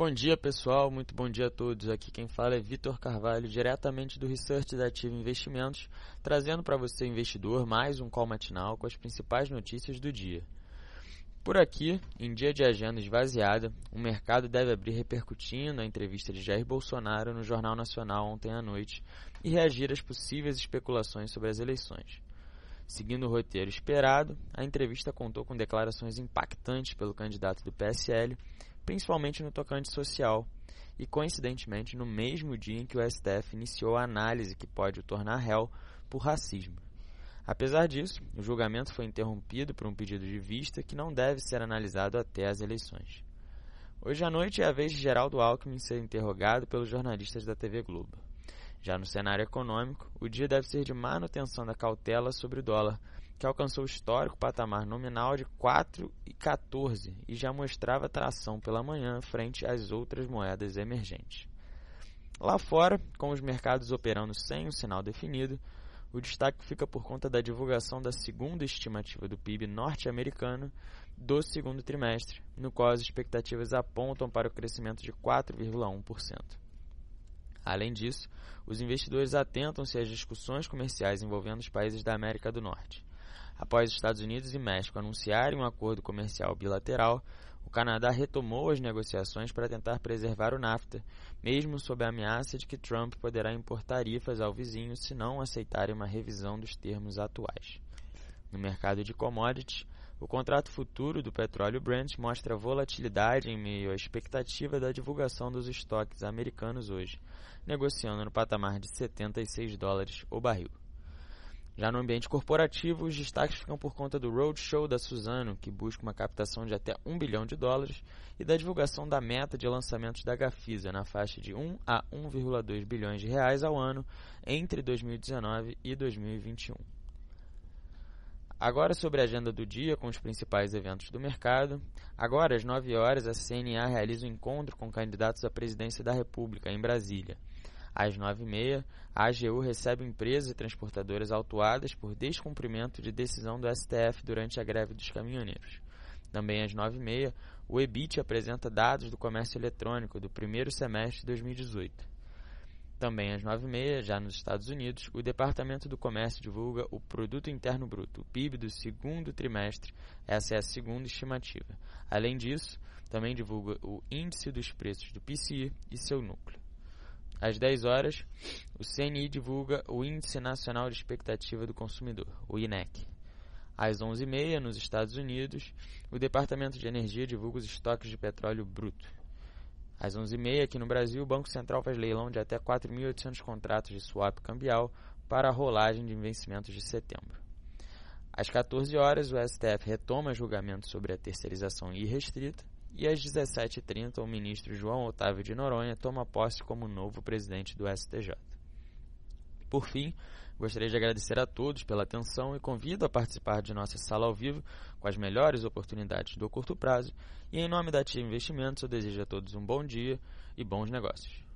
Bom dia, pessoal. Muito bom dia a todos. Aqui quem fala é Vitor Carvalho, diretamente do Research da Ativa Investimentos, trazendo para você, investidor, mais um call matinal com as principais notícias do dia. Por aqui, em dia de agenda esvaziada, o mercado deve abrir repercutindo a entrevista de Jair Bolsonaro no Jornal Nacional ontem à noite e reagir às possíveis especulações sobre as eleições. Seguindo o roteiro esperado, a entrevista contou com declarações impactantes pelo candidato do PSL, principalmente no tocante social, e coincidentemente no mesmo dia em que o STF iniciou a análise que pode o tornar réu por racismo. Apesar disso, o julgamento foi interrompido por um pedido de vista que não deve ser analisado até as eleições. Hoje à noite é a vez de Geraldo Alckmin ser interrogado pelos jornalistas da TV Globo. Já no cenário econômico, o dia deve ser de manutenção da cautela sobre o dólar, que alcançou o histórico patamar nominal de 4,14 e já mostrava tração pela manhã frente às outras moedas emergentes. Lá fora, com os mercados operando sem um sinal definido, o destaque fica por conta da divulgação da segunda estimativa do PIB norte-americano do segundo trimestre, no qual as expectativas apontam para o crescimento de 4,1%. Além disso, os investidores atentam-se às discussões comerciais envolvendo os países da América do Norte. Após Estados Unidos e México anunciarem um acordo comercial bilateral, o Canadá retomou as negociações para tentar preservar o NAFTA, mesmo sob a ameaça de que Trump poderá impor tarifas ao vizinho se não aceitarem uma revisão dos termos atuais. No mercado de commodities, o contrato futuro do petróleo Brent mostra volatilidade em meio à expectativa da divulgação dos estoques americanos hoje, negociando no patamar de 76 dólares o barril. Já no ambiente corporativo, os destaques ficam por conta do roadshow da Suzano, que busca uma captação de até 1 bilhão de dólares, e da divulgação da meta de lançamentos da Gafisa na faixa de 1 a 1,2 bilhões de reais ao ano entre 2019 e 2021. Agora sobre a agenda do dia com os principais eventos do mercado. Agora, às 9 horas, a CNA realiza um encontro com candidatos à presidência da República em Brasília. Às 9h30, a AGU recebe empresas e transportadoras autuadas por descumprimento de decisão do STF durante a greve dos caminhoneiros. Também às 9h30, o EBIT apresenta dados do comércio eletrônico do primeiro semestre de 2018. Também às 9h30, já nos Estados Unidos, o Departamento do Comércio divulga o Produto Interno Bruto, o PIB do segundo trimestre, essa é a segunda estimativa. Além disso, também divulga o Índice dos Preços do PCI e seu núcleo. Às 10 horas, o CNI divulga o Índice Nacional de Expectativa do Consumidor, o INEC. Às 11h30, nos Estados Unidos, o Departamento de Energia divulga os estoques de petróleo bruto. Às 11h30, aqui no Brasil, o Banco Central faz leilão de até 4.800 contratos de swap cambial para a rolagem de vencimentos de setembro. Às 14 horas, o STF retoma julgamento sobre a terceirização irrestrita e às 17h30, o ministro João Otávio de Noronha toma posse como novo presidente do STJ. Por fim, gostaria de agradecer a todos pela atenção e convido a participar de nossa sala ao vivo com as melhores oportunidades do curto prazo. E em nome da Tia Investimentos, eu desejo a todos um bom dia e bons negócios.